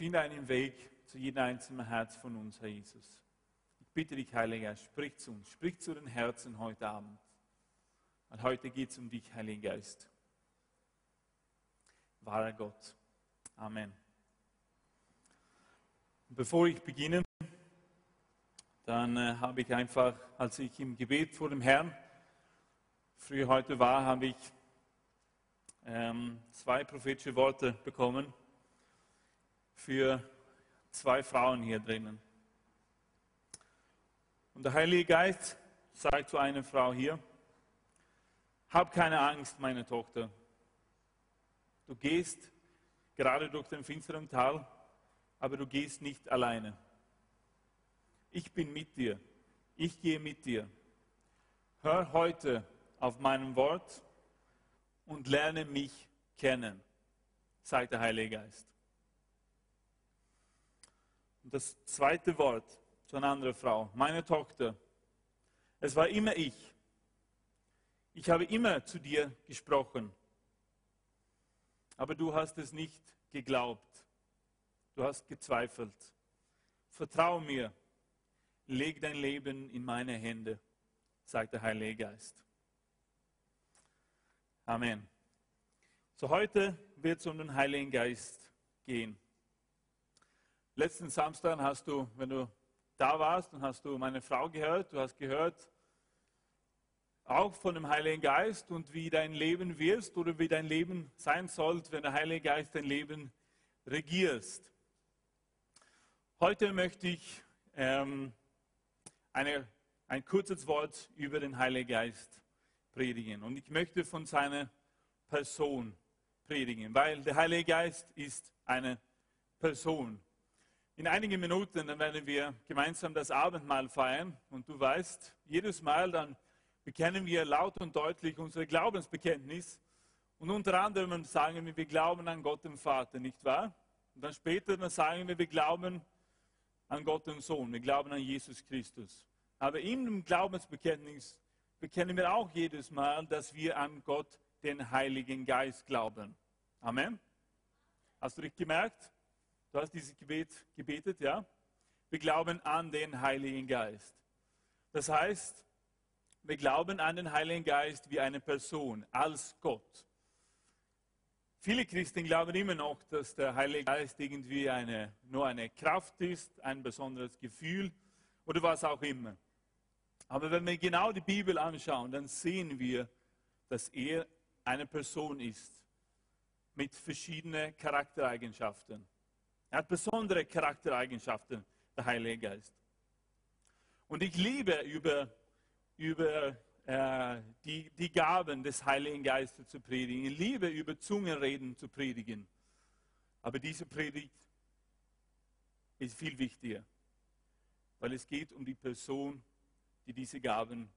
Finde einen Weg zu jedem einzelnen Herz von uns, Herr Jesus. Ich bitte dich, Heiliger Geist, sprich zu uns, sprich zu den Herzen heute Abend. Weil heute geht es um dich, Heiliger Geist. Wahrer Gott. Amen. Bevor ich beginne, dann äh, habe ich einfach, als ich im Gebet vor dem Herrn früh heute war, habe ich ähm, zwei prophetische Worte bekommen für zwei Frauen hier drinnen. Und der Heilige Geist sagt zu einer Frau hier, hab keine Angst, meine Tochter. Du gehst gerade durch den finsteren Tal, aber du gehst nicht alleine. Ich bin mit dir. Ich gehe mit dir. Hör heute auf mein Wort und lerne mich kennen, sagt der Heilige Geist. Und das zweite Wort zu einer anderen Frau, meine Tochter, es war immer ich. Ich habe immer zu dir gesprochen, aber du hast es nicht geglaubt. Du hast gezweifelt. Vertrau mir, leg dein Leben in meine Hände, sagt der Heilige Geist. Amen. So heute wird es um den Heiligen Geist gehen. Letzten Samstag hast du, wenn du da warst, dann hast du meine Frau gehört, du hast gehört auch von dem Heiligen Geist und wie dein Leben wirst oder wie dein Leben sein soll, wenn der Heilige Geist dein Leben regierst. Heute möchte ich ähm, eine, ein kurzes Wort über den Heiligen Geist predigen. Und ich möchte von seiner Person predigen, weil der Heilige Geist ist eine Person. In einigen Minuten dann werden wir gemeinsam das Abendmahl feiern. Und du weißt, jedes Mal dann bekennen wir laut und deutlich unser Glaubensbekenntnis. Und unter anderem sagen wir, wir glauben an Gott den Vater, nicht wahr? Und dann später dann sagen wir, wir glauben an Gott den Sohn, wir glauben an Jesus Christus. Aber im Glaubensbekenntnis bekennen wir auch jedes Mal, dass wir an Gott, den Heiligen Geist, glauben. Amen. Hast du dich gemerkt? Du hast dieses Gebet gebetet, ja? Wir glauben an den Heiligen Geist. Das heißt, wir glauben an den Heiligen Geist wie eine Person, als Gott. Viele Christen glauben immer noch, dass der Heilige Geist irgendwie eine, nur eine Kraft ist, ein besonderes Gefühl oder was auch immer. Aber wenn wir genau die Bibel anschauen, dann sehen wir, dass er eine Person ist mit verschiedenen Charaktereigenschaften. Er hat besondere Charaktereigenschaften, der Heilige Geist. Und ich liebe über, über äh, die, die Gaben des Heiligen Geistes zu predigen. Ich liebe über Zungenreden zu predigen. Aber diese Predigt ist viel wichtiger, weil es geht um die Person, die diese Gaben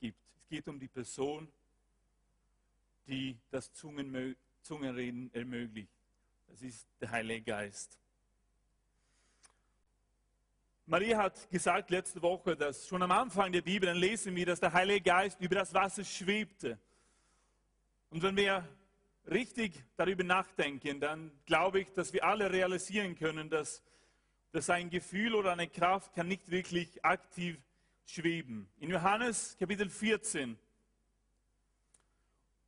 gibt. Es geht um die Person, die das Zungenreden ermöglicht. Das ist der Heilige Geist. Maria hat gesagt letzte Woche, dass schon am Anfang der Bibel dann lesen wir, dass der Heilige Geist über das Wasser schwebte. Und wenn wir richtig darüber nachdenken, dann glaube ich, dass wir alle realisieren können, dass, dass ein Gefühl oder eine Kraft kann nicht wirklich aktiv schweben. In Johannes Kapitel 14,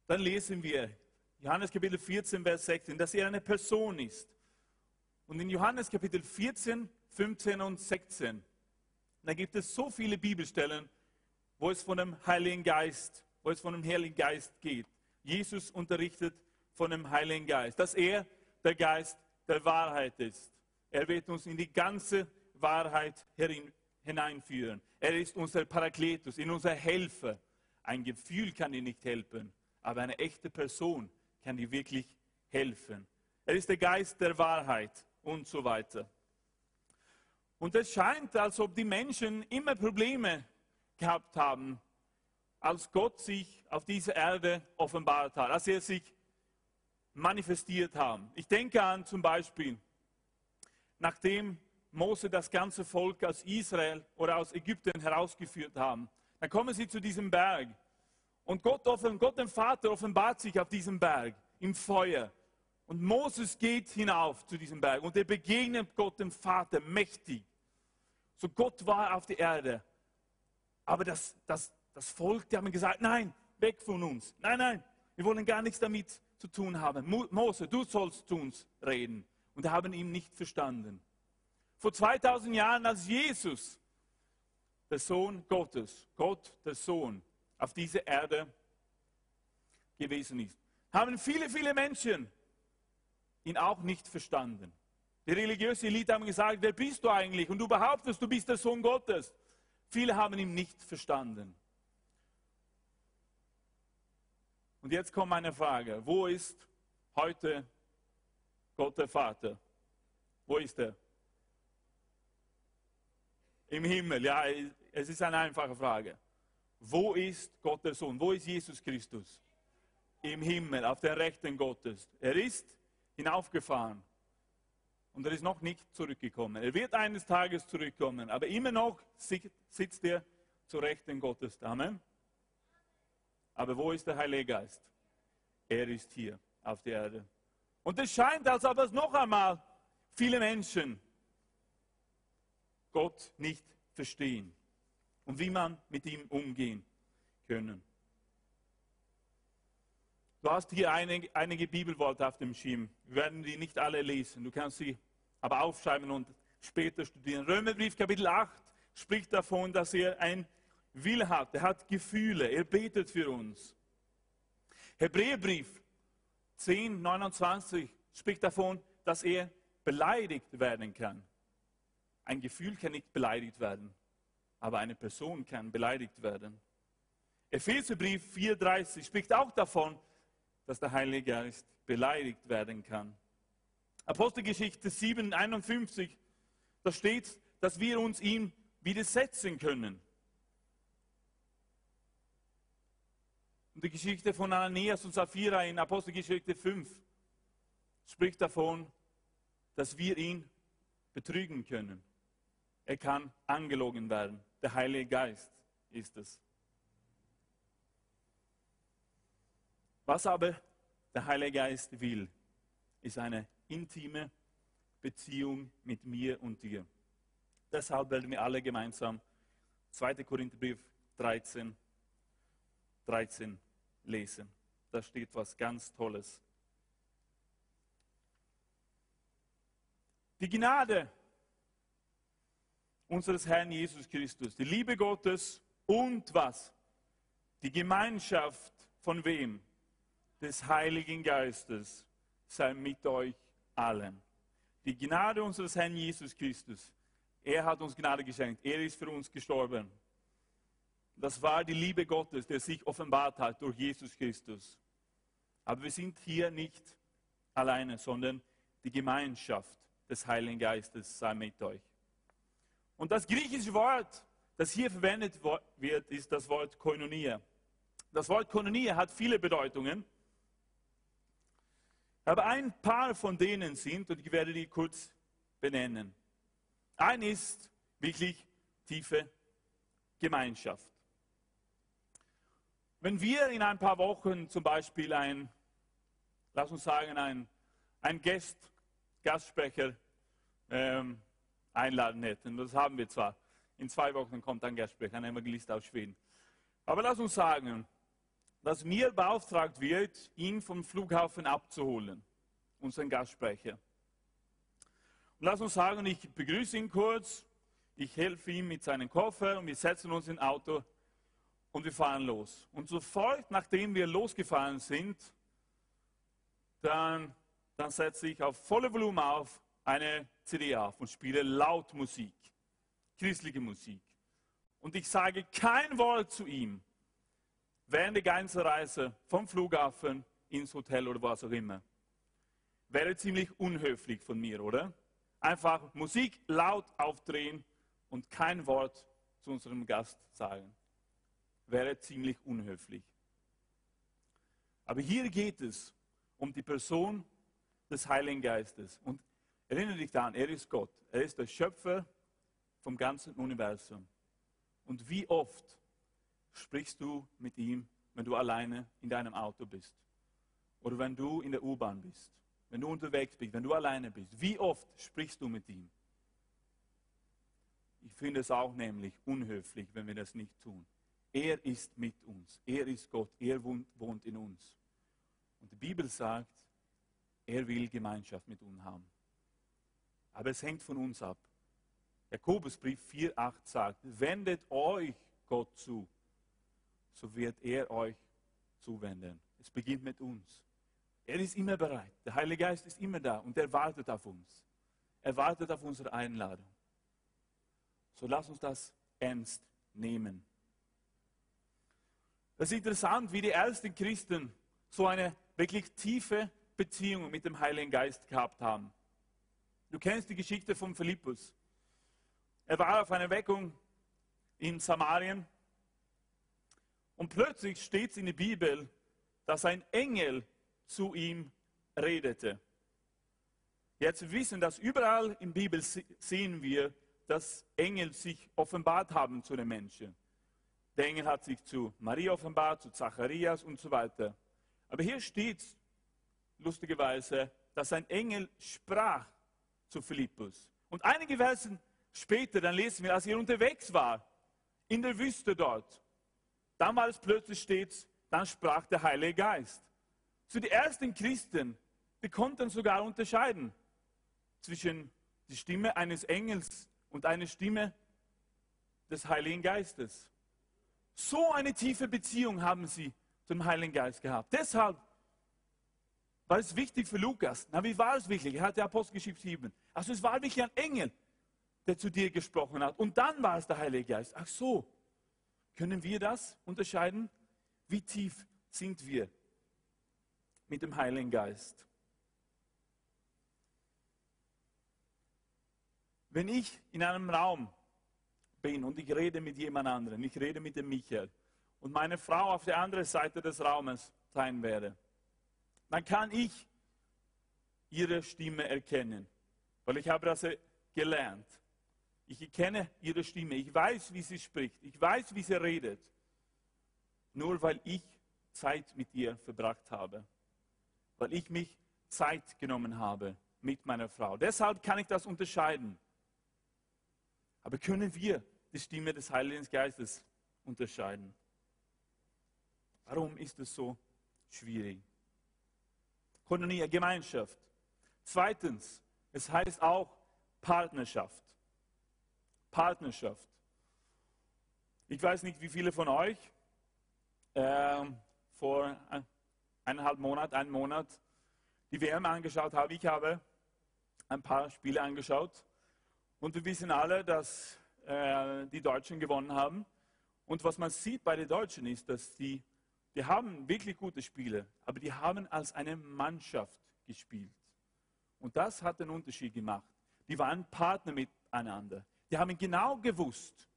dann lesen wir, Johannes Kapitel 14, Vers 16, dass er eine Person ist. Und in Johannes Kapitel 14, 15 und 16. Da gibt es so viele Bibelstellen, wo es von dem Heiligen Geist, wo es von dem Heiligen Geist geht. Jesus unterrichtet von dem Heiligen Geist, dass er der Geist der Wahrheit ist. Er wird uns in die ganze Wahrheit hineinführen. Er ist unser Parakletus, in unser Helfer. Ein Gefühl kann dir nicht helfen, aber eine echte Person kann dir wirklich helfen. Er ist der Geist der Wahrheit und so weiter. Und es scheint, als ob die Menschen immer Probleme gehabt haben, als Gott sich auf dieser Erde offenbart hat, als er sich manifestiert hat. Ich denke an zum Beispiel, nachdem Mose das ganze Volk aus Israel oder aus Ägypten herausgeführt haben, dann kommen sie zu diesem Berg. Und Gott, Gott, dem Vater offenbart sich auf diesem Berg im Feuer. Und Moses geht hinauf zu diesem Berg und er begegnet Gott dem Vater mächtig. So Gott war auf der Erde. Aber das, das, das Volk, die haben gesagt, nein, weg von uns. Nein, nein, wir wollen gar nichts damit zu tun haben. Mose, du sollst zu uns reden. Und haben ihn nicht verstanden. Vor 2000 Jahren, als Jesus, der Sohn Gottes, Gott, der Sohn, auf dieser Erde gewesen ist, haben viele, viele Menschen ihn auch nicht verstanden. Die religiöse Elite haben gesagt, wer bist du eigentlich? Und du behauptest, du bist der Sohn Gottes. Viele haben ihn nicht verstanden. Und jetzt kommt meine Frage, wo ist heute Gott der Vater? Wo ist er? Im Himmel, ja, es ist eine einfache Frage. Wo ist Gott der Sohn? Wo ist Jesus Christus? Im Himmel, auf der Rechten Gottes. Er ist hinaufgefahren und er ist noch nicht zurückgekommen. Er wird eines Tages zurückkommen, aber immer noch sitzt er zur Rechten Gottes. Amen. Aber wo ist der Heilige Geist? Er ist hier auf der Erde. Und es scheint, als ob es noch einmal viele Menschen Gott nicht verstehen und wie man mit ihm umgehen können. Du hast hier einige, einige Bibelworte auf dem Schirm. Wir werden die nicht alle lesen. Du kannst sie aber aufschreiben und später studieren. Römerbrief Kapitel 8 spricht davon, dass er ein Wille hat. Er hat Gefühle. Er betet für uns. Hebräerbrief 10, 29 spricht davon, dass er beleidigt werden kann. Ein Gefühl kann nicht beleidigt werden, aber eine Person kann beleidigt werden. Epheserbrief 4,30 spricht auch davon, dass der Heilige Geist beleidigt werden kann. Apostelgeschichte 7,51, da steht, dass wir uns ihm widersetzen können. Und die Geschichte von Ananias und Sapphira in Apostelgeschichte 5 spricht davon, dass wir ihn betrügen können. Er kann angelogen werden. Der Heilige Geist ist es. Was aber der Heilige Geist will, ist eine intime Beziehung mit mir und dir. Deshalb werden wir alle gemeinsam 2. Korintherbrief 13, 13 lesen. Da steht was ganz Tolles. Die Gnade unseres Herrn Jesus Christus, die Liebe Gottes und was? Die Gemeinschaft von wem? Des Heiligen Geistes sei mit euch allen. Die Gnade unseres Herrn Jesus Christus. Er hat uns Gnade geschenkt. Er ist für uns gestorben. Das war die Liebe Gottes, der sich offenbart hat durch Jesus Christus. Aber wir sind hier nicht alleine, sondern die Gemeinschaft des Heiligen Geistes sei mit euch. Und das griechische Wort, das hier verwendet wird, ist das Wort Koinonia. Das Wort Koinonia hat viele Bedeutungen. Aber ein paar von denen sind, und ich werde die kurz benennen. Ein ist wirklich tiefe Gemeinschaft. Wenn wir in ein paar Wochen zum Beispiel ein, lass uns sagen, ein, ein Gast, Gastsprecher ähm, einladen hätten, das haben wir zwar, in zwei Wochen kommt ein Gastsprecher, ein Evangelist aus Schweden. Aber lass uns sagen, dass mir beauftragt wird, ihn vom Flughafen abzuholen, unseren Gastsprecher. Und lass uns sagen, ich begrüße ihn kurz, ich helfe ihm mit seinem Koffer und wir setzen uns in Auto und wir fahren los. Und sofort, nachdem wir losgefahren sind, dann, dann setze ich auf volle Volumen auf eine CD auf und spiele laut Musik, christliche Musik. Und ich sage kein Wort zu ihm während der ganzen Reise vom Flughafen ins Hotel oder was auch immer. Wäre ziemlich unhöflich von mir, oder? Einfach Musik laut aufdrehen und kein Wort zu unserem Gast sagen wäre ziemlich unhöflich. Aber hier geht es um die Person des Heiligen Geistes. Und erinnere dich daran, er ist Gott. Er ist der Schöpfer vom ganzen Universum. Und wie oft sprichst du mit ihm, wenn du alleine in deinem Auto bist? Oder wenn du in der U-Bahn bist? wenn du unterwegs bist, wenn du alleine bist, wie oft sprichst du mit ihm? Ich finde es auch nämlich unhöflich, wenn wir das nicht tun. Er ist mit uns. Er ist Gott. Er wohnt in uns. Und die Bibel sagt, er will Gemeinschaft mit uns haben. Aber es hängt von uns ab. Jakobusbrief 4,8 sagt, wendet euch Gott zu, so wird er euch zuwenden. Es beginnt mit uns. Er ist immer bereit. Der Heilige Geist ist immer da und er wartet auf uns. Er wartet auf unsere Einladung. So lass uns das ernst nehmen. Es ist interessant, wie die ersten Christen so eine wirklich tiefe Beziehung mit dem Heiligen Geist gehabt haben. Du kennst die Geschichte von Philippus. Er war auf einer Weckung in Samarien und plötzlich steht es in der Bibel, dass ein Engel zu ihm redete. Jetzt wissen, dass überall in der Bibel sehen wir, dass Engel sich offenbart haben zu den Menschen. Der Engel hat sich zu Maria offenbart, zu Zacharias und so weiter. Aber hier steht lustigerweise, dass ein Engel sprach zu Philippus. Und einige Versen später, dann lesen wir, als er unterwegs war, in der Wüste dort, damals plötzlich steht dann sprach der Heilige Geist. Zu den ersten Christen, die konnten sogar unterscheiden zwischen der Stimme eines Engels und einer Stimme des Heiligen Geistes. So eine tiefe Beziehung haben sie zum Heiligen Geist gehabt. Deshalb war es wichtig für Lukas. Na, wie war es wirklich? Er hat die Apostelgeschichte 7. Also es war wirklich ein Engel, der zu dir gesprochen hat. Und dann war es der Heilige Geist. Ach so, können wir das unterscheiden? Wie tief sind wir mit dem Heiligen Geist? Wenn ich in einem Raum bin und ich rede mit jemand anderem, ich rede mit dem Michael und meine Frau auf der anderen Seite des Raumes sein werde, dann kann ich ihre Stimme erkennen, weil ich habe das gelernt. Ich kenne ihre Stimme, ich weiß, wie sie spricht, ich weiß, wie sie redet, nur weil ich Zeit mit ihr verbracht habe, weil ich mich Zeit genommen habe mit meiner Frau. Deshalb kann ich das unterscheiden. Aber können wir die Stimme des Heiligen Geistes unterscheiden? Warum ist es so schwierig? Koinonia, Gemeinschaft. Zweitens, es heißt auch Partnerschaft. Partnerschaft. Ich weiß nicht, wie viele von euch äh, vor eineinhalb Monaten, einen Monat die WM angeschaut haben. Ich habe ein paar Spiele angeschaut und wir wissen alle, dass äh, die Deutschen gewonnen haben. Und was man sieht bei den Deutschen ist, dass die die haben wirklich gute Spiele, aber die haben als eine Mannschaft gespielt. Und das hat den Unterschied gemacht. Die waren Partner miteinander. Die haben genau gewusst,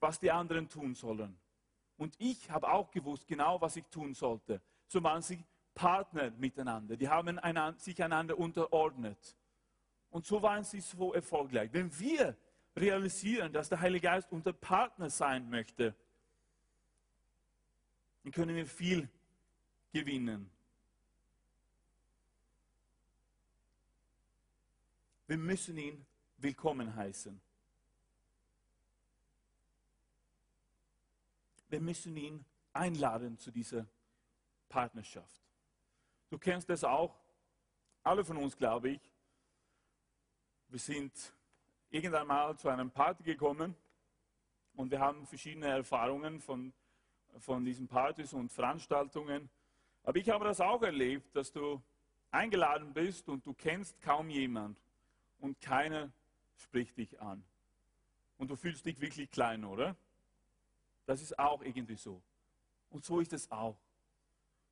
was die anderen tun sollen. Und ich habe auch gewusst, genau was ich tun sollte. So waren sie Partner miteinander. Die haben einander, sich einander unterordnet. Und so waren sie so erfolgreich. Wenn wir realisieren, dass der Heilige Geist unser Partner sein möchte, dann können wir viel gewinnen. Wir müssen ihn willkommen heißen. Wir müssen ihn einladen zu dieser Partnerschaft. Du kennst das auch, alle von uns, glaube ich. Wir sind irgendwann mal zu einem Party gekommen und wir haben verschiedene Erfahrungen von von diesen Partys und Veranstaltungen. Aber ich habe das auch erlebt, dass du eingeladen bist und du kennst kaum jemand und keiner spricht dich an. Und du fühlst dich wirklich klein, oder? Das ist auch irgendwie so. Und so ist es auch.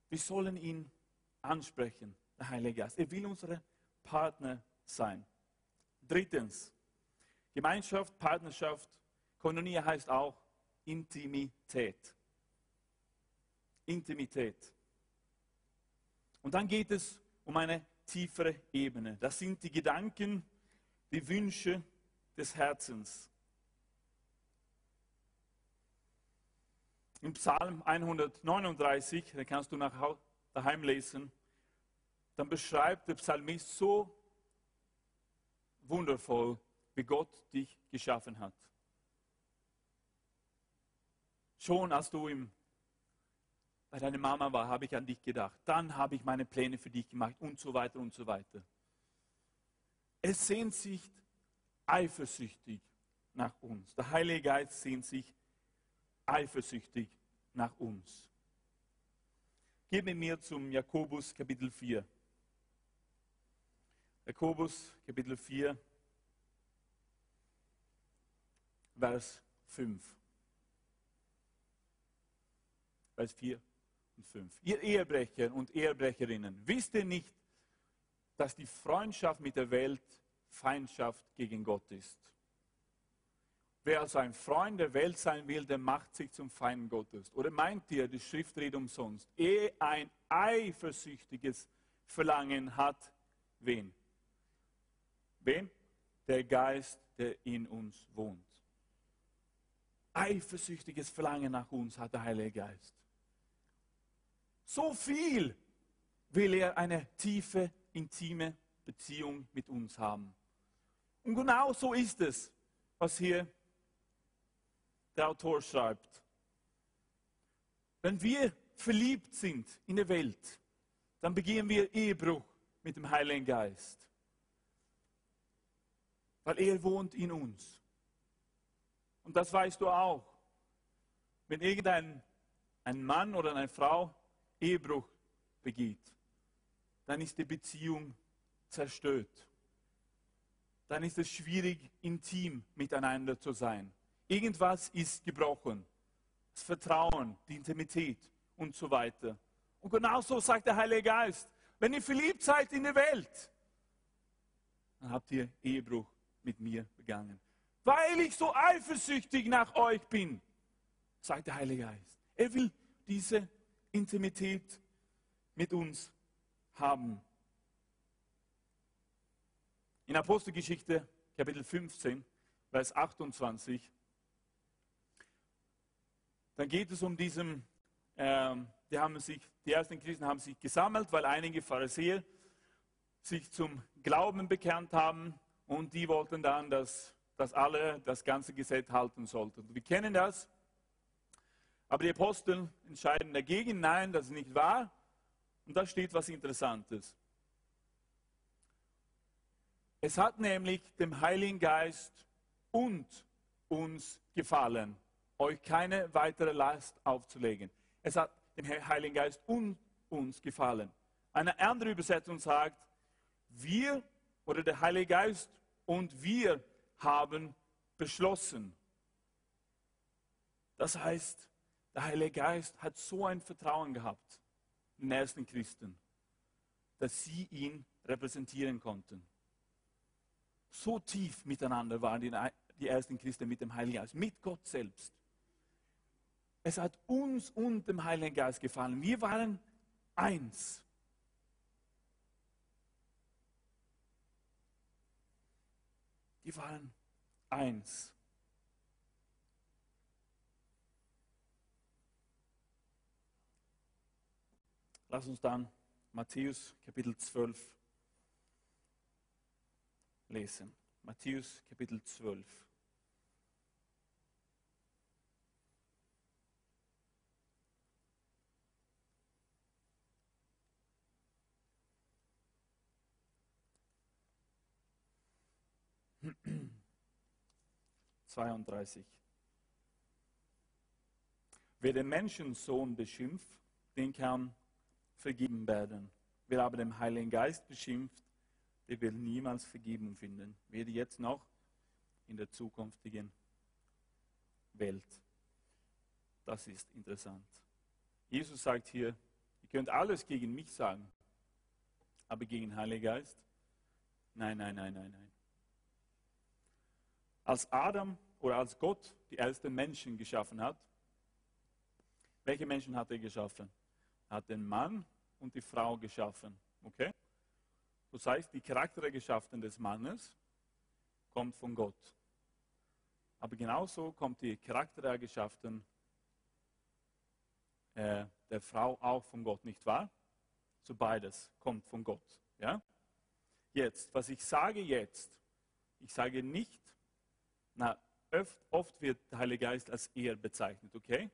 Wir sollen ihn ansprechen, der Heilige Geist. Er will unsere Partner sein. Drittens, Gemeinschaft, Partnerschaft, Koinonia heißt auch Intimität. Intimität. Und dann geht es um eine tiefere Ebene. Das sind die Gedanken, die Wünsche des Herzens. Im Psalm 139, den kannst du nach daheim lesen, dann beschreibt der Psalmist so wundervoll, wie Gott dich geschaffen hat. Schon als du im, bei deiner Mama war, habe ich an dich gedacht. Dann habe ich meine Pläne für dich gemacht und so weiter und so weiter. Es sehnt sich eifersüchtig nach uns. Der Heilige Geist sehnt sich eifersüchtig nach uns. Geh mit mir zum Jakobus Kapitel 4. Jakobus Kapitel 4, Vers 5. Vers 4 und 5. Ihr Ehebrecher und Ehebrecherinnen, wisst ihr nicht, dass die Freundschaft mit der Welt Feindschaft gegen Gott ist? Wer also ein Freund der Welt sein will, der macht sich zum Feind Gottes. Oder meint ihr, die Schrift redet umsonst? Ehe ein eifersüchtiges Verlangen hat, wen? Wen? Der Geist, der in uns wohnt. Eifersüchtiges Verlangen nach uns hat der Heilige Geist. So viel will er eine tiefe, intime Beziehung mit uns haben. Und genau so ist es, was hier der Autor schreibt. Wenn wir verliebt sind in der Welt, dann begehen wir Ehebruch mit dem Heiligen Geist. Weil er wohnt in uns. Und das weißt du auch. Wenn irgendein ein Mann oder eine Frau Ehebruch begeht, dann ist die Beziehung zerstört. Dann ist es schwierig, intim miteinander zu sein. Irgendwas ist gebrochen. Das Vertrauen, die Intimität und so weiter. Und genauso sagt der Heilige Geist, wenn ihr verliebt seid in der Welt, dann habt ihr Ehebruch mit mir begangen. Weil ich so eifersüchtig nach euch bin, sagt der Heilige Geist. Er will diese Intimität mit uns haben. In Apostelgeschichte Kapitel 15, Vers 28 dann geht es um diesen, ähm, die, haben sich, die ersten Christen haben sich gesammelt, weil einige Pharisäer sich zum Glauben bekannt haben und die wollten dann, dass, dass alle das ganze Gesetz halten sollten. Wir kennen das, aber die Apostel entscheiden dagegen, nein, das ist nicht wahr. Und da steht was Interessantes. Es hat nämlich dem Heiligen Geist und uns gefallen, euch keine weitere Last aufzulegen. Es hat dem Heiligen Geist und uns gefallen. Eine andere Übersetzung sagt, wir oder der Heilige Geist und wir haben beschlossen. Das heißt, der Heilige Geist hat so ein Vertrauen gehabt in den ersten Christen, dass sie ihn repräsentieren konnten. So tief miteinander waren die, die ersten Christen mit dem Heiligen Geist, mit Gott selbst. Es hat uns und dem Heiligen Geist gefallen. Wir waren eins. Die waren eins. Lass uns dann Matthäus Kapitel 12 lesen. Matthäus Kapitel 12. 32. Wer den Menschensohn beschimpft, den kann vergeben werden. Wer aber den Heiligen Geist beschimpft, der will niemals Vergebung finden, weder jetzt noch in der zukünftigen Welt. Das ist interessant. Jesus sagt hier, ihr könnt alles gegen mich sagen, aber gegen den Heiligen Geist? Nein, nein, nein, nein, nein. Als Adam oder als Gott die ersten Menschen geschaffen hat, welche Menschen hat er geschaffen? Er hat den Mann und die Frau geschaffen. Okay? Das heißt, die Charaktereigenschaften des Mannes kommt von Gott. Aber genauso kommt die Charaktereigenschaften äh, der Frau auch von Gott, nicht wahr? So beides kommt von Gott. Ja? Jetzt, was ich sage jetzt, ich sage nicht, na, oft, oft wird der Heilige Geist als er bezeichnet, okay?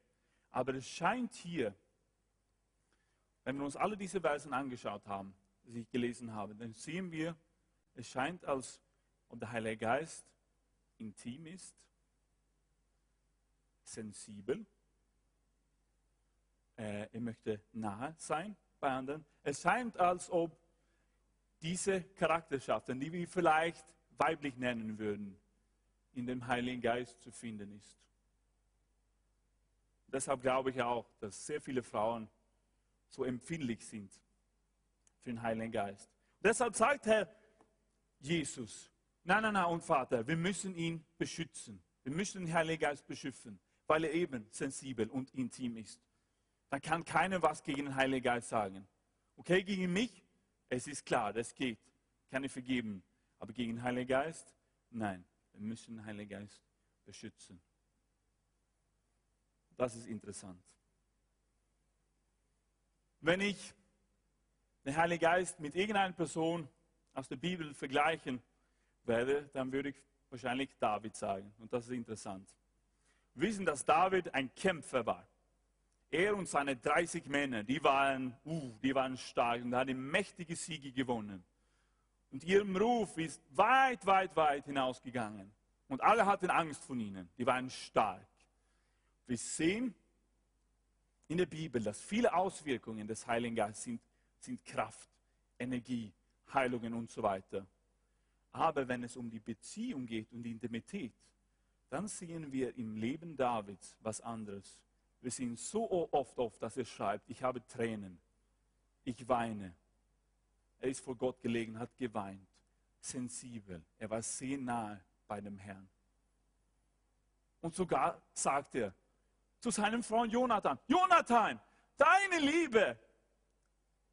Aber es scheint hier, wenn wir uns alle diese Versen angeschaut haben, die ich gelesen habe, dann sehen wir, es scheint, als ob der Heilige Geist intim ist, sensibel, äh, er möchte nahe sein bei anderen. Es scheint, als ob diese Charakterschaften, die wir vielleicht weiblich nennen würden, in dem Heiligen Geist zu finden ist. Deshalb glaube ich auch, dass sehr viele Frauen so empfindlich sind für den Heiligen Geist. deshalb sagt Herr Jesus, nein, nein, nein, und Vater, wir müssen ihn beschützen. Wir müssen den Heiligen Geist beschützen, weil er eben sensibel und intim ist. Dann kann keiner was gegen den Heiligen Geist sagen. Okay, gegen mich, es ist klar, das geht. Kann ich vergeben. Aber gegen den Heiligen Geist, nein. Wir müssen den Heiligen Geist beschützen. Das ist interessant. Wenn ich den Heiligen Geist mit irgendeiner Person aus der Bibel vergleichen werde, dann würde ich wahrscheinlich David sagen. Und das ist interessant. Wir wissen, dass David ein Kämpfer war. Er und seine 30 Männer, die waren, uh, die waren stark und haben mächtige Siege gewonnen. Und ihr Ruf ist weit, weit, weit hinausgegangen. Und alle hatten Angst von ihnen. Die waren stark. Wir sehen in der Bibel, dass viele Auswirkungen des Heiligen Geistes sind, sind Kraft, Energie, Heilungen und so weiter. Aber wenn es um die Beziehung geht und die Intimität, dann sehen wir im Leben Davids was anderes. Wir sehen so oft, oft, dass er schreibt, ich habe Tränen, ich weine. Er ist vor Gott gelegen, hat geweint, sensibel. Er war sehr nahe bei dem Herrn. Und sogar sagt er zu seinem Freund Jonathan, Jonathan, deine Liebe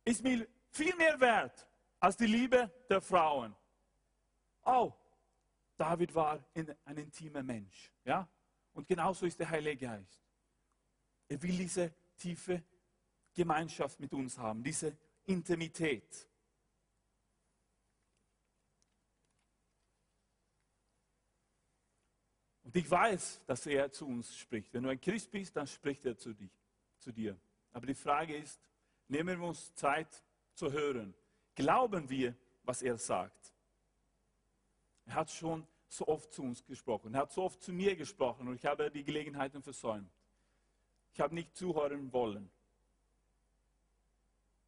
ist mir viel mehr wert als die Liebe der Frauen. Oh, David war ein intimer Mensch. Ja? Und genauso ist der Heilige Geist. Er will diese tiefe Gemeinschaft mit uns haben, diese Intimität. Und ich weiß, dass er zu uns spricht. Wenn du ein Christ bist, dann spricht er zu, dich, zu dir. Aber die Frage ist, nehmen wir uns Zeit zu hören. Glauben wir, was er sagt? Er hat schon so oft zu uns gesprochen. Er hat so oft zu mir gesprochen und ich habe die Gelegenheiten versäumt. Ich habe nicht zuhören wollen.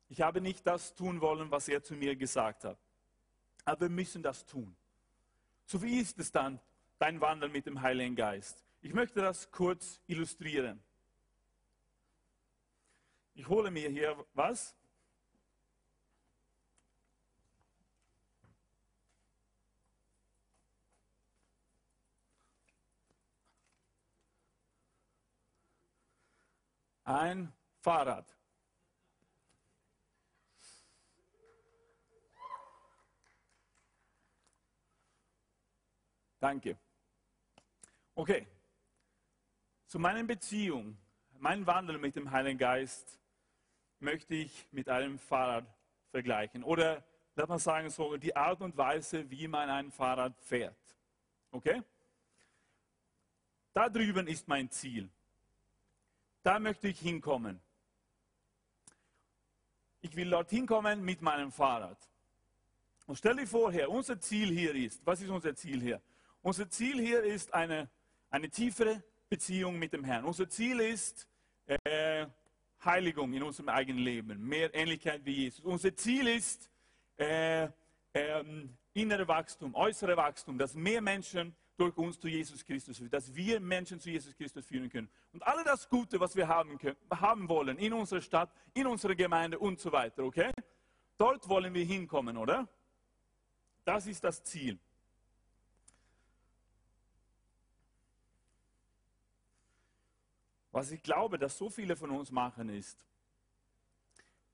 Ich habe nicht das tun wollen, was er zu mir gesagt hat. Aber wir müssen das tun. So wie ist es dann, dein Wandel mit dem Heiligen Geist? Ich möchte das kurz illustrieren. Ich hole mir hier was. ein Fahrrad. Danke. Okay. Zu meiner Beziehung, mein Wandel mit dem Heiligen Geist möchte ich mit einem Fahrrad vergleichen. Oder darf man sagen, so die Art und Weise, wie man ein Fahrrad fährt. Okay? Da drüben ist mein Ziel. Da möchte ich hinkommen. Ich will dorthin kommen mit meinem Fahrrad. Und stell dir vor, unser Ziel hier ist, was ist unser Ziel hier? Unser Ziel hier ist eine, eine tiefere Beziehung mit dem Herrn. Unser Ziel ist äh, Heiligung in unserem eigenen Leben, mehr Ähnlichkeit wie Jesus. Unser Ziel ist äh, äh, innere Wachstum, äußere Wachstum, dass mehr Menschen durch uns zu Jesus Christus führt, dass wir Menschen zu Jesus Christus führen können. Und all das Gute, was wir haben, können, haben wollen in unserer Stadt, in unserer Gemeinde und so weiter, okay? Dort wollen wir hinkommen, oder? Das ist das Ziel. Was ich glaube, dass so viele von uns machen, ist,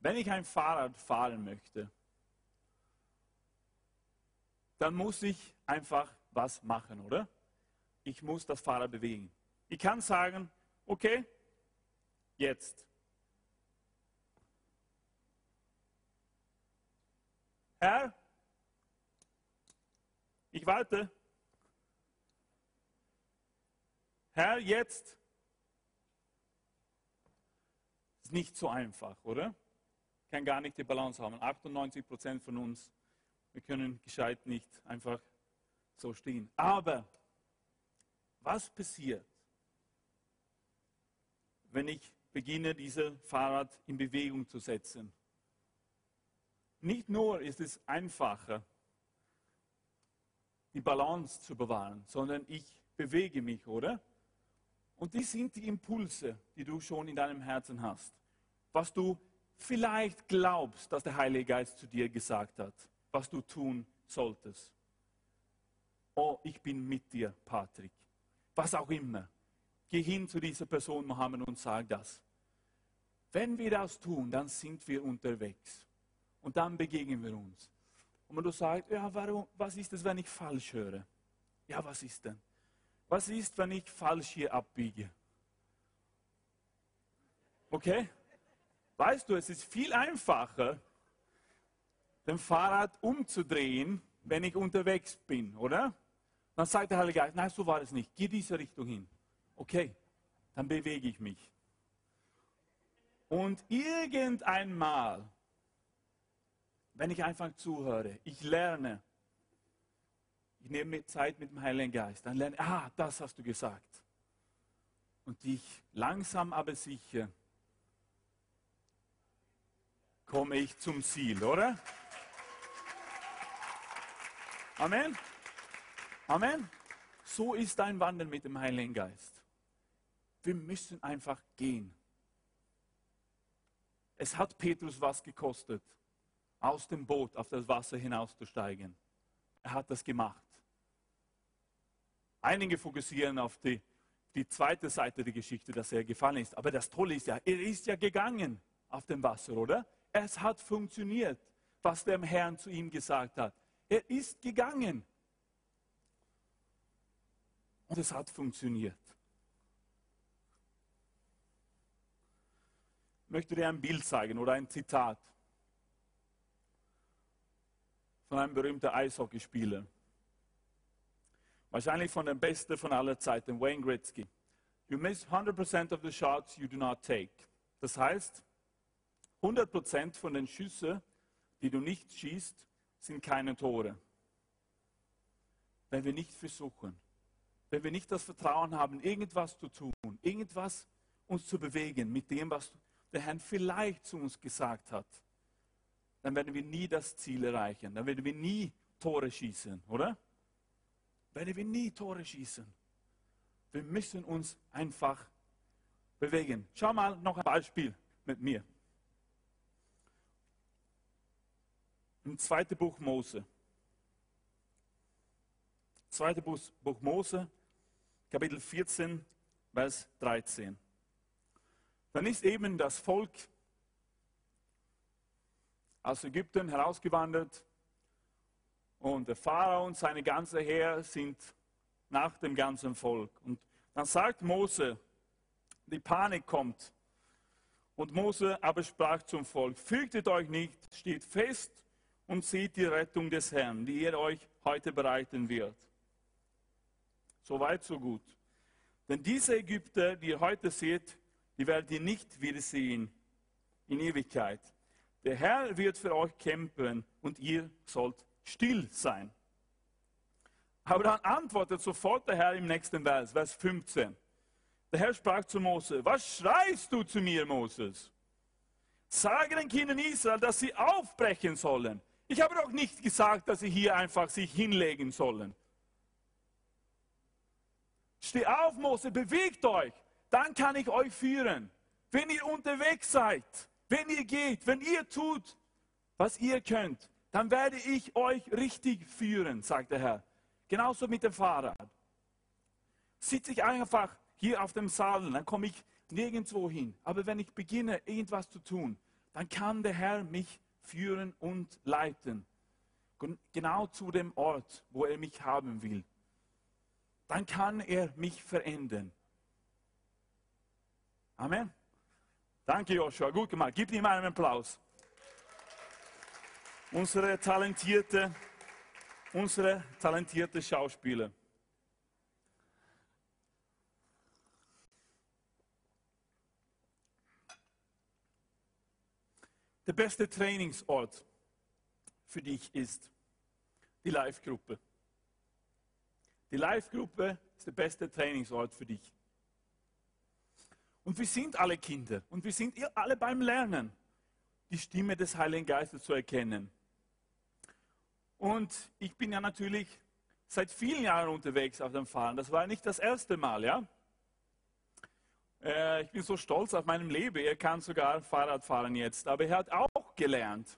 wenn ich ein Fahrrad fahren möchte, dann muss ich einfach was machen, oder? Ich muss das Fahrrad bewegen. Ich kann sagen, okay, jetzt. Herr, ich warte. Herr, jetzt. Ist nicht so einfach, oder? Kann gar nicht die Balance haben. 98 Prozent von uns, wir können gescheit nicht einfach so stehen. Aber was passiert, wenn ich beginne, dieses Fahrrad in Bewegung zu setzen? Nicht nur ist es einfacher, die Balance zu bewahren, sondern ich bewege mich, oder? Und die sind die Impulse, die du schon in deinem Herzen hast. Was du vielleicht glaubst, dass der Heilige Geist zu dir gesagt hat, was du tun solltest. Oh, ich bin mit dir, Patrick. Was auch immer. Geh hin zu dieser Person, Mohammed, und sag das. Wenn wir das tun, dann sind wir unterwegs. Und dann begegnen wir uns. Und wenn du sagst, ja, warum, was ist es, wenn ich falsch höre? Ja, was ist denn? Was ist, wenn ich falsch hier abbiege? Okay? Weißt du, es ist viel einfacher, den Fahrrad umzudrehen, wenn ich unterwegs bin, oder? Dann sagt der Heilige Geist, nein, so war es nicht. Geh diese Richtung hin. Okay, dann bewege ich mich. Und irgendeinmal wenn ich einfach zuhöre, ich lerne, ich nehme Zeit mit dem Heiligen Geist, dann lerne, ah, das hast du gesagt. Und ich langsam aber sicher komme ich zum Ziel, oder? Amen. Amen. So ist dein Wandel mit dem Heiligen Geist. Wir müssen einfach gehen. Es hat Petrus was gekostet aus dem Boot auf das Wasser hinauszusteigen. Er hat das gemacht. Einige fokussieren auf die, die zweite Seite der Geschichte, dass er gefallen ist. Aber das Tolle ist ja, er ist ja gegangen auf dem Wasser, oder? Es hat funktioniert, was der Herr zu ihm gesagt hat. Er ist gegangen. Und es hat funktioniert. Ich möchte dir ein Bild zeigen oder ein Zitat von einem berühmten Eishockeyspieler. Wahrscheinlich von dem Besten von aller Zeiten, Wayne Gretzky. You miss 100% of the shots you do not take. Das heißt, 100% von den Schüssen, die du nicht schießt, sind keine Tore. Wenn wir nicht versuchen, wenn wir nicht das Vertrauen haben, irgendwas zu tun, irgendwas uns zu bewegen mit dem, was der Herr vielleicht zu uns gesagt hat, dann werden wir nie das Ziel erreichen. Dann werden wir nie Tore schießen, oder? Werden wir nie Tore schießen. Wir müssen uns einfach bewegen. Schau mal noch ein Beispiel mit mir. Im zweiten Buch Mose. Zweite Buch, Buch Mose, Kapitel 14, Vers 13. Dann ist eben das Volk aus Ägypten herausgewandert und der Pharao und seine ganze Heer sind nach dem ganzen Volk. Und dann sagt Mose, die Panik kommt. Und Mose aber sprach zum Volk, fürchtet euch nicht, steht fest und seht die Rettung des Herrn, die er euch heute bereiten wird. So weit, so gut. Denn diese Ägypter, die ihr heute seht, die werdet ihr nicht wiedersehen in Ewigkeit. Der Herr wird für euch kämpfen und ihr sollt still sein. Aber dann antwortet sofort der Herr im nächsten Vers, Vers 15. Der Herr sprach zu Mose, was schreist du zu mir, Moses? Sage den Kindern Israel, dass sie aufbrechen sollen. Ich habe doch nicht gesagt, dass sie hier einfach sich hinlegen sollen. Steh auf, Mose, bewegt euch, dann kann ich euch führen. Wenn ihr unterwegs seid, wenn ihr geht, wenn ihr tut, was ihr könnt, dann werde ich euch richtig führen, sagt der Herr. Genauso mit dem Fahrrad. Sitze ich einfach hier auf dem Sattel, dann komme ich nirgendwo hin. Aber wenn ich beginne, irgendwas zu tun, dann kann der Herr mich führen und leiten. Genau zu dem Ort, wo er mich haben will. Dann kann er mich verändern. Amen. Danke, Joshua. Gut gemacht. Gib ihm einen Applaus. Unsere talentierte, unsere talentierte Schauspieler. Der beste Trainingsort für dich ist die Live-Gruppe. Die Live-Gruppe ist der beste Trainingsort für dich. Und wir sind alle Kinder und wir sind alle beim Lernen, die Stimme des Heiligen Geistes zu erkennen. Und ich bin ja natürlich seit vielen Jahren unterwegs auf dem Fahren. Das war nicht das erste Mal, ja. Äh, ich bin so stolz auf meinem Leben. Er kann sogar Fahrrad fahren jetzt. Aber er hat auch gelernt,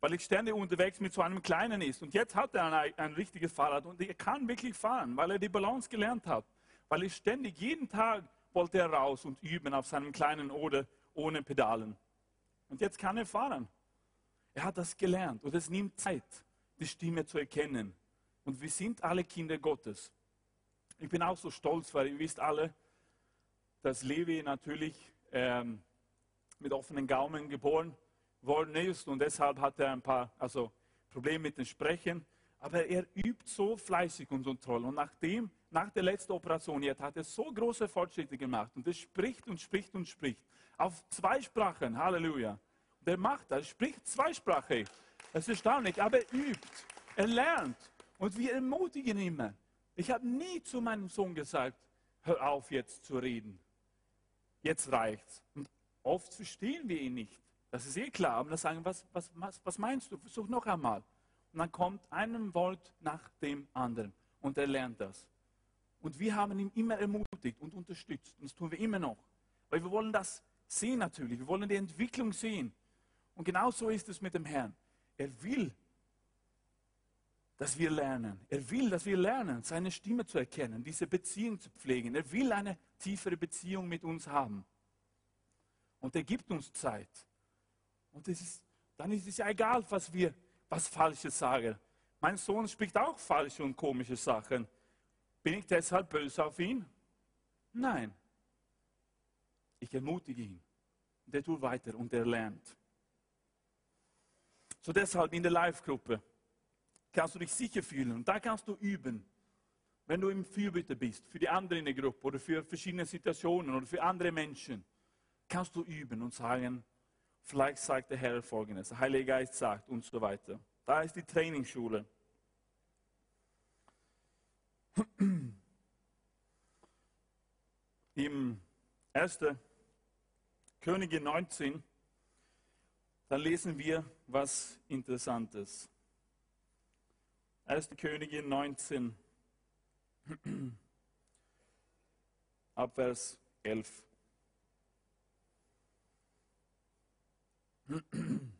weil ich ständig unterwegs mit so einem Kleinen ist. Und jetzt hat er ein, ein richtiges Fahrrad und er kann wirklich fahren, weil er die Balance gelernt hat. Weil er ständig, jeden Tag wollte er raus und üben auf seinem kleinen Oder ohne Pedalen. Und jetzt kann er fahren. Er hat das gelernt und es nimmt Zeit, die Stimme zu erkennen. Und wir sind alle Kinder Gottes. Ich bin auch so stolz, weil ihr wisst alle, dass Levi natürlich ähm, mit offenen Gaumen geboren worden ist und deshalb hat er ein paar also Probleme mit dem Sprechen. Aber er übt so fleißig und so toll. Und nachdem, nach der letzten Operation jetzt, hat er so große Fortschritte gemacht. Und er spricht und spricht und spricht. Auf zwei Sprachen. Halleluja. Und er macht das, spricht zweisprachig. Das ist erstaunlich. Aber er übt. Er lernt. Und wir ermutigen ihn immer. Ich habe nie zu meinem Sohn gesagt, hör auf jetzt zu reden jetzt reicht's. Und oft verstehen wir ihn nicht. Das ist eh klar. Aber dann sagen, was, was, was, was meinst du? Versuch noch einmal. Und dann kommt ein Wort nach dem anderen. Und er lernt das. Und wir haben ihn immer ermutigt und unterstützt. Und das tun wir immer noch. Weil wir wollen das sehen natürlich. Wir wollen die Entwicklung sehen. Und genau so ist es mit dem Herrn. Er will, dass wir lernen. Er will, dass wir lernen, seine Stimme zu erkennen, diese Beziehung zu pflegen. Er will eine tiefere Beziehung mit uns haben. Und er gibt uns Zeit. Und ist, dann ist es ja egal, was wir, was Falsches sagen. Mein Sohn spricht auch falsche und komische Sachen. Bin ich deshalb böse auf ihn? Nein. Ich ermutige ihn. Und er tut weiter und er lernt. So deshalb in der Live-Gruppe kannst du dich sicher fühlen. Und da kannst du üben. Wenn du im Fürbitte bist, für die anderen in der Gruppe oder für verschiedene Situationen oder für andere Menschen, kannst du üben und sagen, vielleicht sagt der Herr Folgendes, der Heilige Geist sagt und so weiter. Da ist die Trainingsschule. Im 1. Könige 19, da lesen wir was Interessantes. 1. Könige 19, ab Vers 11.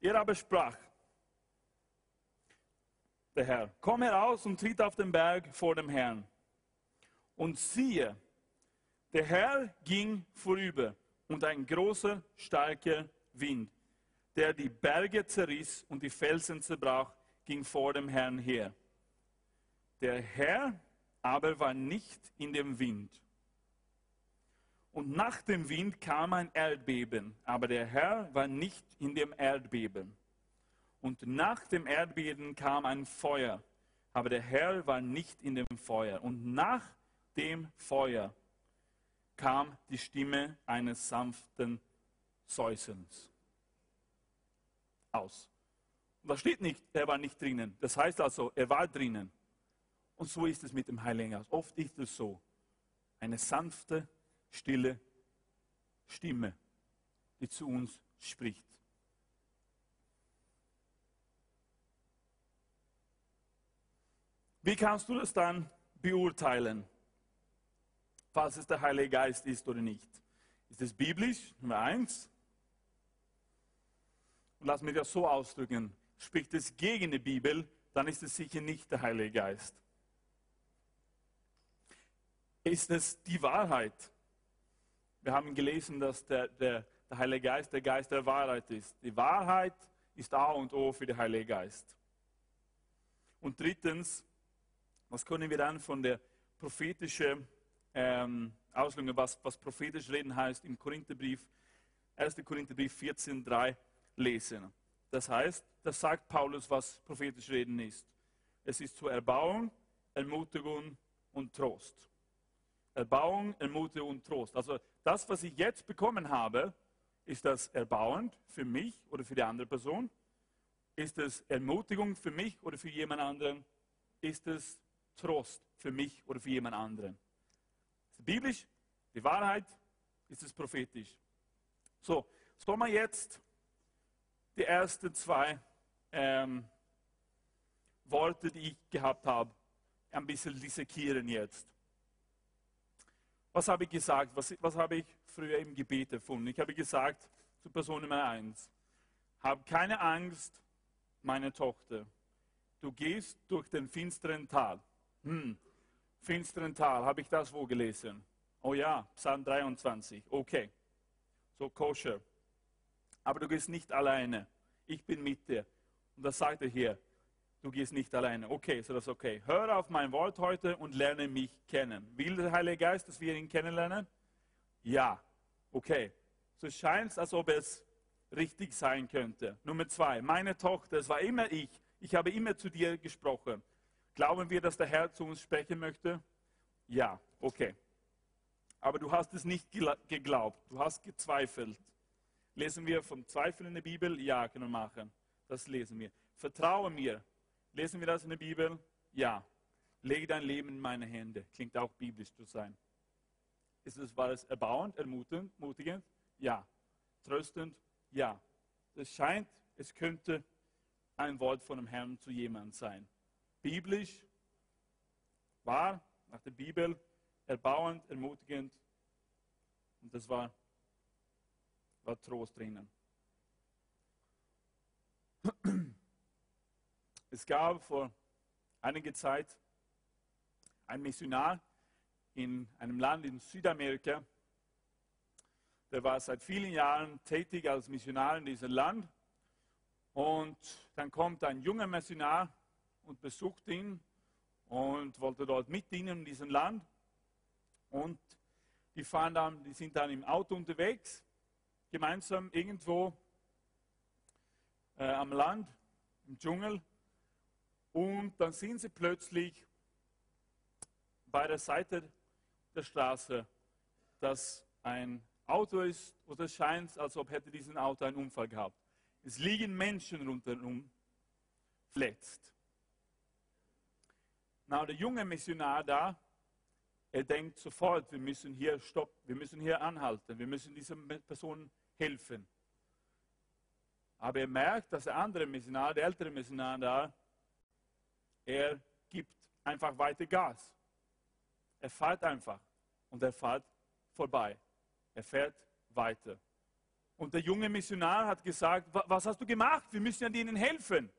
Er aber sprach, der Herr, komm heraus und tritt auf den Berg vor dem Herrn. Und siehe, der Herr ging vorüber und ein großer, starker Wind der die Berge zerriss und die Felsen zerbrach, ging vor dem Herrn her. Der Herr aber war nicht in dem Wind. Und nach dem Wind kam ein Erdbeben, aber der Herr war nicht in dem Erdbeben. Und nach dem Erdbeben kam ein Feuer, aber der Herr war nicht in dem Feuer. Und nach dem Feuer kam die Stimme eines sanften Säuselns aus. Und da steht nicht, er war nicht drinnen. Das heißt also, er war drinnen. Und so ist es mit dem Heiligen Geist. Oft ist es so. Eine sanfte, stille Stimme, die zu uns spricht. Wie kannst du das dann beurteilen, falls es der Heilige Geist ist oder nicht? Ist es biblisch? Nummer eins. Und lass mich das so ausdrücken, spricht es gegen die Bibel, dann ist es sicher nicht der Heilige Geist. Ist es die Wahrheit? Wir haben gelesen, dass der, der, der Heilige Geist der Geist der Wahrheit ist. Die Wahrheit ist A und O für den Heiligen Geist. Und drittens, was können wir dann von der prophetischen ähm, Auslegung, was, was prophetisch reden heißt im Korintherbrief, 1. Korintherbrief 14,3 lesen. Das heißt, das sagt Paulus, was prophetisch Reden ist. Es ist zur Erbauung, Ermutigung und Trost. Erbauung, Ermutigung und Trost. Also das, was ich jetzt bekommen habe, ist das erbauend für mich oder für die andere Person? Ist es Ermutigung für mich oder für jemand anderen? Ist es Trost für mich oder für jemand anderen? Ist es biblisch? Die Wahrheit? Ist es prophetisch? So, soll man jetzt die ersten zwei ähm, Worte, die ich gehabt habe, ein bisschen dissekieren jetzt. Was habe ich gesagt? Was, was habe ich früher im Gebet erfunden? Ich habe gesagt zu Person Nummer eins, hab keine Angst, meine Tochter. Du gehst durch den finsteren Tal. Hm, finsteren Tal, habe ich das wo gelesen? Oh ja, Psalm 23. Okay, so koscher. Aber du gehst nicht alleine. Ich bin mit dir. Und das sagt er hier. Du gehst nicht alleine. Okay, so das ist okay. Hör auf mein Wort heute und lerne mich kennen. Will der Heilige Geist, dass wir ihn kennenlernen? Ja. Okay. So scheint es, als ob es richtig sein könnte. Nummer zwei. Meine Tochter, es war immer ich. Ich habe immer zu dir gesprochen. Glauben wir, dass der Herr zu uns sprechen möchte? Ja. Okay. Aber du hast es nicht geglaubt. Du hast gezweifelt. Lesen wir vom Zweifel in der Bibel? Ja, können wir machen. Das lesen wir. Vertraue mir. Lesen wir das in der Bibel? Ja. Lege dein Leben in meine Hände. Klingt auch biblisch zu sein. Ist es, war es erbauend, ermutigend? Ja. Tröstend? Ja. Es scheint, es könnte ein Wort von dem Herrn zu jemandem sein. Biblisch, wahr, nach der Bibel, erbauend, ermutigend. Und das war, war Trost drinnen. Es gab vor einiger Zeit einen Missionar in einem Land in Südamerika. Der war seit vielen Jahren tätig als Missionar in diesem Land. Und dann kommt ein junger Missionar und besucht ihn und wollte dort mit dienen in diesem Land. Und die, fahren dann, die sind dann im Auto unterwegs, gemeinsam irgendwo äh, am Land, im Dschungel. Und dann sind sie plötzlich bei der Seite der Straße, dass ein Auto ist, oder es scheint, als ob hätte diesen Auto einen Unfall gehabt. Es liegen Menschen rundherum, verletzt. Na, der junge Missionar da, er denkt sofort, wir müssen hier stoppen, wir müssen hier anhalten, wir müssen dieser Person helfen. Aber er merkt, dass der andere Missionar, der ältere Missionar da, er gibt einfach weiter Gas. Er fährt einfach und er fährt vorbei. Er fährt weiter. Und der junge Missionar hat gesagt, was hast du gemacht? Wir müssen ja denen helfen.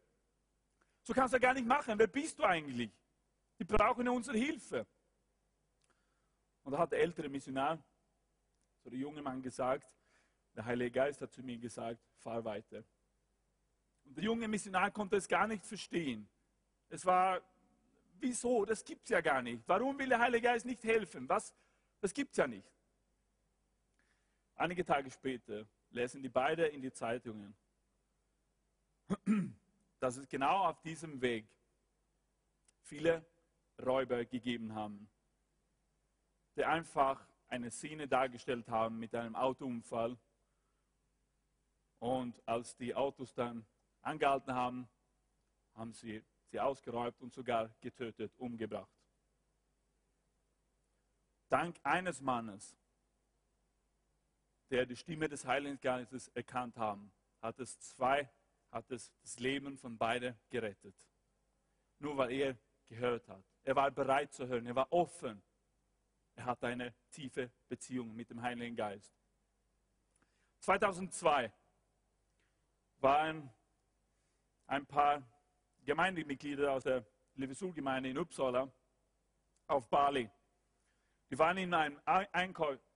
So kannst du gar nicht machen. Wer bist du eigentlich? Die brauchen ja unsere Hilfe. Und da hat der ältere Missionar, so der junge Mann gesagt, der Heilige Geist hat zu mir gesagt, fahr weiter. Und der junge Missionar konnte es gar nicht verstehen. Es war, wieso? Das gibt es ja gar nicht. Warum will der Heilige Geist nicht helfen? Was? Das gibt es ja nicht. Einige Tage später lesen die beide in die Zeitungen, dass es genau auf diesem Weg viele Räuber gegeben haben, die einfach eine Szene dargestellt haben mit einem Autounfall. Und als die Autos dann angehalten haben, haben sie sie ausgeräumt und sogar getötet, umgebracht. Dank eines Mannes, der die Stimme des Heiligen Geistes erkannt haben, hat es zwei, hat es das Leben von beiden gerettet. Nur weil er gehört hat. Er war bereit zu hören, er war offen. Er hatte eine tiefe Beziehung mit dem Heiligen Geist. 2002 waren ein paar Gemeindemitglieder aus der Levisul-Gemeinde in Uppsala auf Bali. Die waren in einem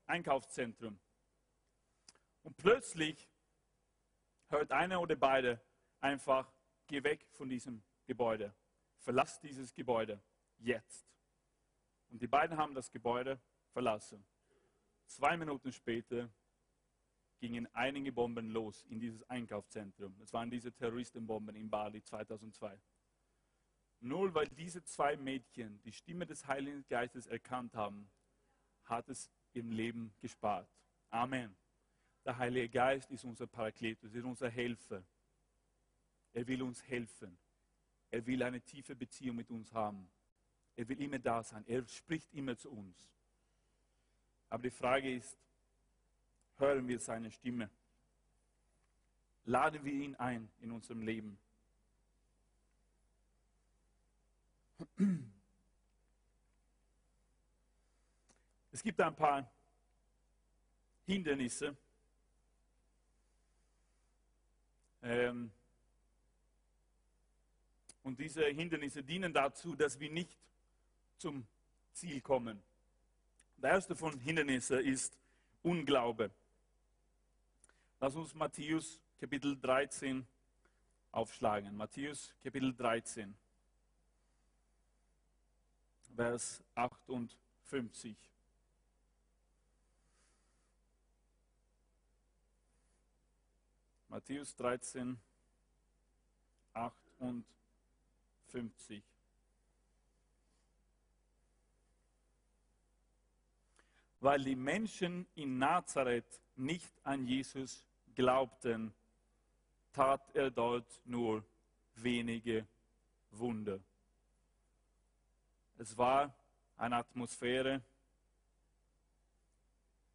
Einkaufszentrum. Und plötzlich hört einer oder beide einfach, geh weg von diesem Gebäude. Verlass dieses Gebäude jetzt. Und die beiden haben das Gebäude verlassen. Zwei Minuten später gingen einige Bomben los in dieses Einkaufszentrum. Das waren diese Terroristenbomben in Bali 2002. Nur weil diese zwei Mädchen die Stimme des Heiligen Geistes erkannt haben, hat es im Leben gespart. Amen. Der Heilige Geist ist unser Parakletus, ist unser Helfer. Er will uns helfen. Er will eine tiefe Beziehung mit uns haben. Er will immer da sein. Er spricht immer zu uns. Aber die Frage ist, hören wir seine Stimme? Laden wir ihn ein in unserem Leben? Es gibt ein paar Hindernisse. Ähm, und diese Hindernisse dienen dazu, dass wir nicht zum Ziel kommen. Der erste von Hindernissen ist Unglaube. Lass uns Matthäus Kapitel 13 aufschlagen. Matthäus Kapitel 13, Vers 58. Matthäus 13, 58. Weil die Menschen in Nazareth nicht an Jesus glaubten, tat er dort nur wenige Wunder. Es war eine Atmosphäre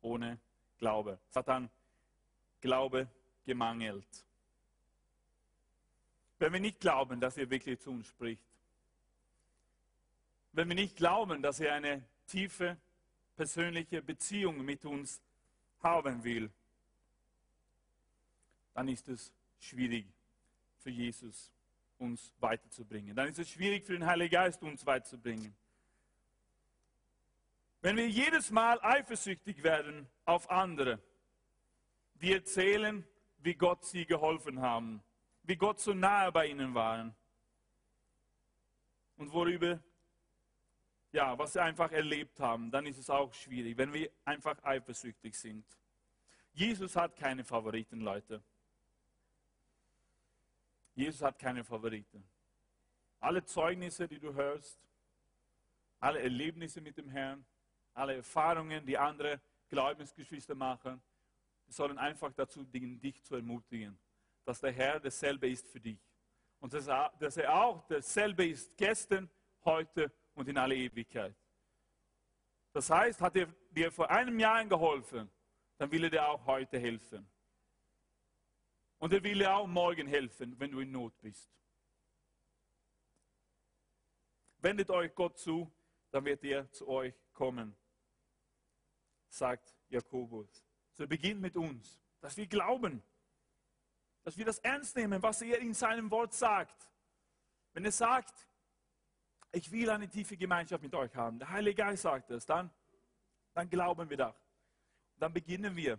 ohne Glaube. Es hat an Glaube gemangelt. Wenn wir nicht glauben, dass er wirklich zu uns spricht, wenn wir nicht glauben, dass er eine tiefe persönliche Beziehung mit uns haben will, dann ist es schwierig für Jesus, uns weiterzubringen. Dann ist es schwierig für den Heiligen Geist, uns weiterzubringen. Wenn wir jedes Mal eifersüchtig werden auf andere, die erzählen, wie Gott sie geholfen haben, wie Gott so nahe bei ihnen waren und worüber, ja, was sie einfach erlebt haben, dann ist es auch schwierig, wenn wir einfach eifersüchtig sind. Jesus hat keine Favoriten, Leute. Jesus hat keine Favoriten. Alle Zeugnisse, die du hörst, alle Erlebnisse mit dem Herrn, alle Erfahrungen, die andere Glaubensgeschwister machen, sollen einfach dazu dienen, dich zu ermutigen, dass der Herr dasselbe ist für dich. Und dass er auch dasselbe ist gestern, heute und in alle Ewigkeit. Das heißt, hat er dir vor einem Jahr geholfen, dann will er dir auch heute helfen. Und er will dir auch morgen helfen, wenn du in Not bist. Wendet euch Gott zu, dann wird er zu euch kommen, sagt Jakobus. So beginnt mit uns, dass wir glauben, dass wir das ernst nehmen, was er in seinem Wort sagt. Wenn er sagt, ich will eine tiefe Gemeinschaft mit euch haben, der Heilige Geist sagt es, dann, dann glauben wir das. Dann beginnen wir,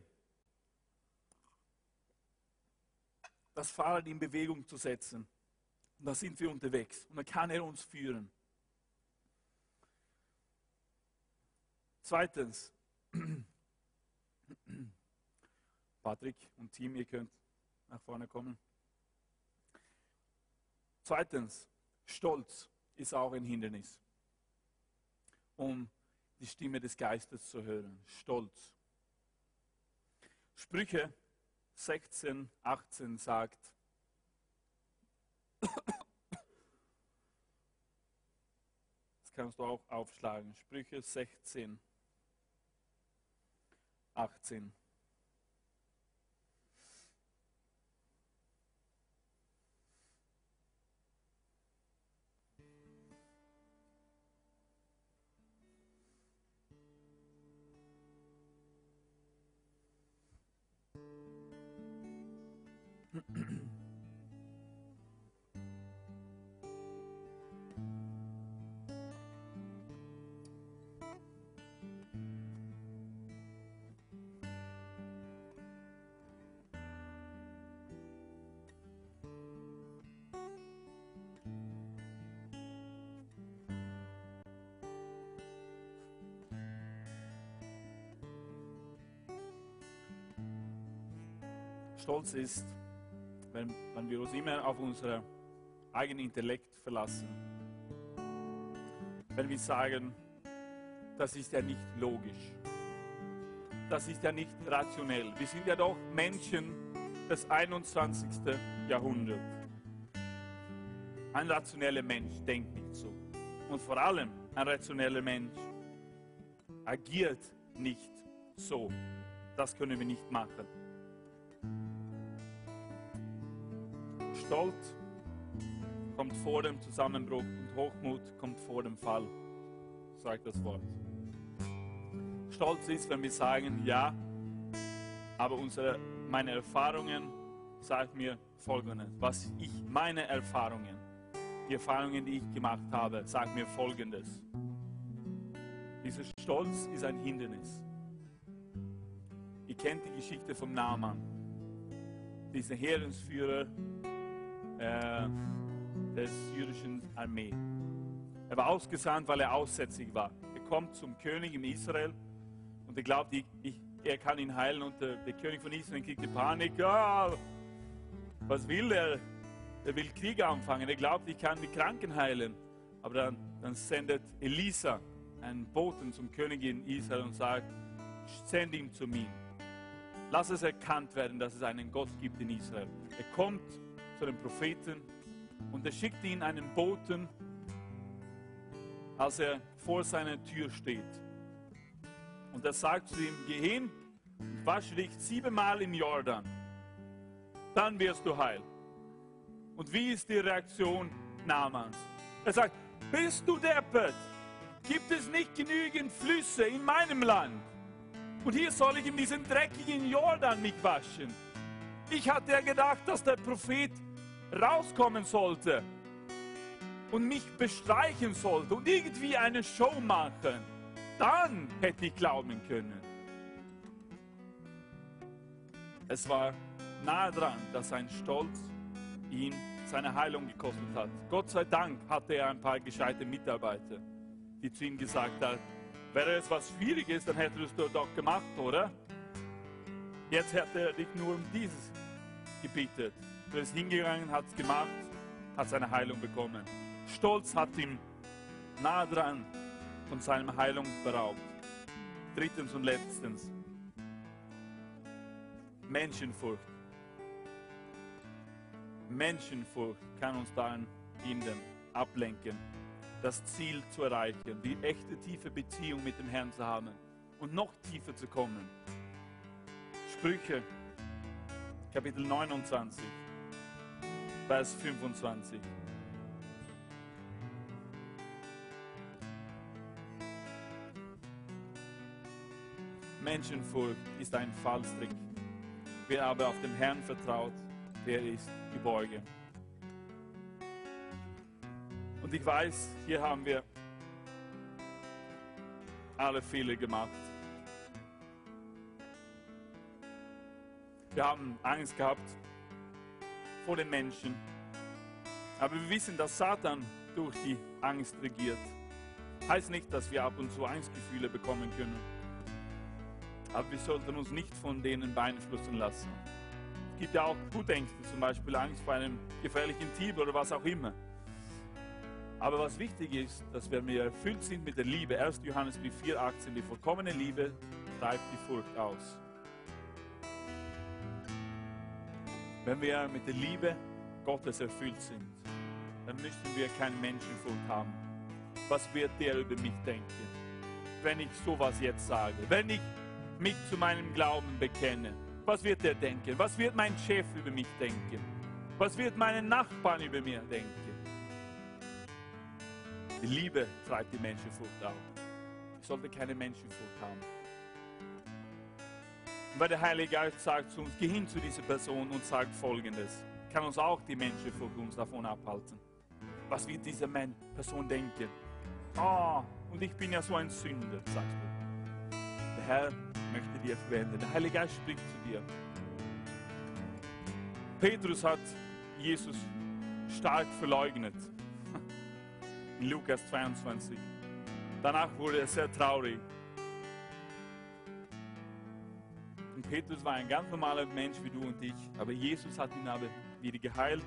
das Fahrrad in Bewegung zu setzen. Und da sind wir unterwegs. Und dann kann er uns führen. Zweitens, Patrick und Team, ihr könnt nach vorne kommen. Zweitens, Stolz ist auch ein Hindernis, um die Stimme des Geistes zu hören. Stolz. Sprüche 16, 18 sagt, das kannst du auch aufschlagen, Sprüche 16, 18. Stolz ist, wenn, wenn wir uns immer auf unseren eigenen Intellekt verlassen. Wenn wir sagen, das ist ja nicht logisch. Das ist ja nicht rationell. Wir sind ja doch Menschen des 21. Jahrhunderts. Ein rationeller Mensch denkt nicht so. Und vor allem ein rationeller Mensch agiert nicht so. Das können wir nicht machen. Stolz kommt vor dem Zusammenbruch und Hochmut kommt vor dem Fall, sagt das Wort. Stolz ist, wenn wir sagen, ja, aber unsere, meine Erfahrungen sagen mir Folgendes. Was ich, meine Erfahrungen, die Erfahrungen, die ich gemacht habe, sagen mir Folgendes. Dieser Stolz ist ein Hindernis. Ihr kennt die Geschichte vom Naaman. Dieser Heerensführer äh, der syrischen Armee. Er war ausgesandt, weil er aussätzig war. Er kommt zum König in Israel und er glaubt, ich, ich, er kann ihn heilen. Und der, der, König von Israel kriegt die Panik. Ah, was will er? Er will Krieg anfangen. Er glaubt, ich kann die Kranken heilen. Aber dann, dann sendet Elisa einen Boten zum König in Israel und sagt, send ihn zu mir. Lass es erkannt werden, dass es einen Gott gibt in Israel. Er kommt zu den Propheten und er schickt ihn einen Boten, als er vor seiner Tür steht. Und er sagt zu ihm, geh hin und wasche dich siebenmal im Jordan. Dann wirst du heil. Und wie ist die Reaktion Namans? Er sagt, bist du deppert? Gibt es nicht genügend Flüsse in meinem Land? Und hier soll ich in diesem dreckigen Jordan mich waschen. Ich hatte ja gedacht, dass der Prophet rauskommen sollte und mich bestreichen sollte und irgendwie eine Show machen dann hätte ich glauben können. Es war nahe dran, dass sein Stolz ihn seine Heilung gekostet hat. Gott sei Dank hatte er ein paar gescheite Mitarbeiter, die zu ihm gesagt haben, wäre es was Schwieriges, dann hättest du es doch gemacht, oder? Jetzt hätte er dich nur um dieses gebietet. Er ist hingegangen, hat es gemacht, hat seine Heilung bekommen. Stolz hat ihm nahe dran von seiner Heilung beraubt. Drittens und letztens, Menschenfurcht. Menschenfurcht kann uns daran hindern, ablenken, das Ziel zu erreichen, die echte tiefe Beziehung mit dem Herrn zu haben und noch tiefer zu kommen. Sprüche, Kapitel 29, Vers 25. Menschenfurcht ist ein Fallstrick. Wer aber auf dem Herrn vertraut, der ist geborgen. Und ich weiß, hier haben wir alle Fehler gemacht. Wir haben Angst gehabt den Menschen. Aber wir wissen, dass Satan durch die Angst regiert. Heißt nicht, dass wir ab und zu Angstgefühle bekommen können. Aber wir sollten uns nicht von denen beeinflussen lassen. Es gibt ja auch Gutängste, zum Beispiel Angst vor einem gefährlichen Tier oder was auch immer. Aber was wichtig ist, dass wir erfüllt sind mit der Liebe, 1. Johannesbrief 4,18, die vollkommene Liebe treibt die Furcht aus. Wenn wir mit der Liebe Gottes erfüllt sind, dann müssen wir keine Menschenfurcht haben. Was wird der über mich denken, wenn ich sowas jetzt sage? Wenn ich mich zu meinem Glauben bekenne, was wird er denken? Was wird mein Chef über mich denken? Was wird meine Nachbarn über mir denken? Die Liebe treibt die Menschenfurcht auf. Ich sollte keine Menschenfurcht haben. Weil der Heilige Geist sagt zu uns, geh hin zu dieser Person und sag Folgendes, kann uns auch die Menschenfurcht uns davon abhalten. Was wird diese Person denken? Ah, und ich bin ja so ein Sünder, sagst du. Der Herr möchte dir verwenden. Der Heilige Geist spricht zu dir. Petrus hat Jesus stark verleugnet. In Lukas 22. Danach wurde er sehr traurig. Und Petrus war ein ganz normaler Mensch wie du und ich, aber Jesus hat ihn aber wieder geheilt,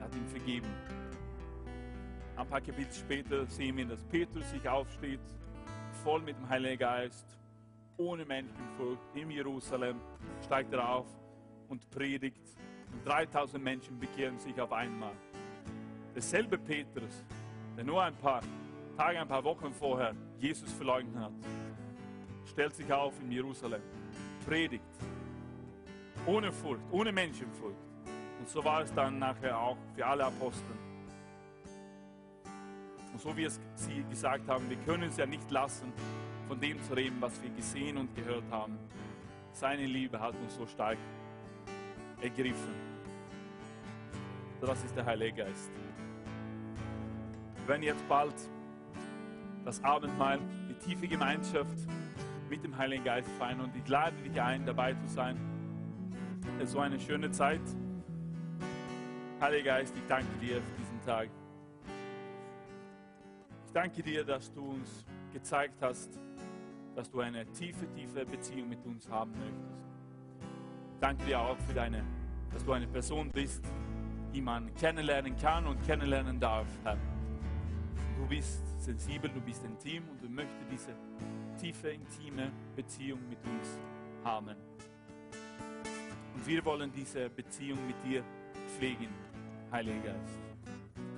hat ihm vergeben. Ein paar Kapitel später sehen wir, dass Petrus sich aufsteht, voll mit dem Heiligen Geist, ohne Menschenfurcht, in Jerusalem, steigt er auf und predigt. Und 3000 Menschen bekehren sich auf einmal. Derselbe Petrus, der nur ein paar Tage, ein paar Wochen vorher Jesus verleugnet hat, stellt sich auf in Jerusalem, predigt, ohne Furcht, ohne Menschenfurcht. Und so war es dann nachher auch für alle Apostel. Und so wie es sie gesagt haben, wir können es ja nicht lassen, von dem zu reden, was wir gesehen und gehört haben. Seine Liebe hat uns so stark ergriffen. Das ist der Heilige Geist. Werden jetzt bald das Abendmahl, die tiefe Gemeinschaft mit dem Heiligen Geist feiern und ich lade dich ein, dabei zu sein. Es war eine schöne Zeit. Heiliger Geist, ich danke dir für diesen Tag. Ich danke dir, dass du uns gezeigt hast, dass du eine tiefe, tiefe Beziehung mit uns haben möchtest. Ich danke dir auch für deine, dass du eine Person bist, die man kennenlernen kann und kennenlernen darf, Herr. Du bist sensibel, du bist intim und du möchtest diese tiefe, intime Beziehung mit uns haben. Und wir wollen diese Beziehung mit dir pflegen, Heiliger Geist.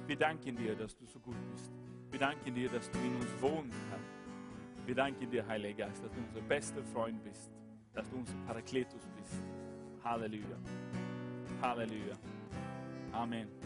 Wir danken dir, dass du so gut bist. Wir danken dir, dass du in uns wohnst, Herr. Wir danken dir, Heiliger Geist, dass du unser bester Freund bist, dass du unser Parakletus bist. Halleluja. Halleluja. Amen.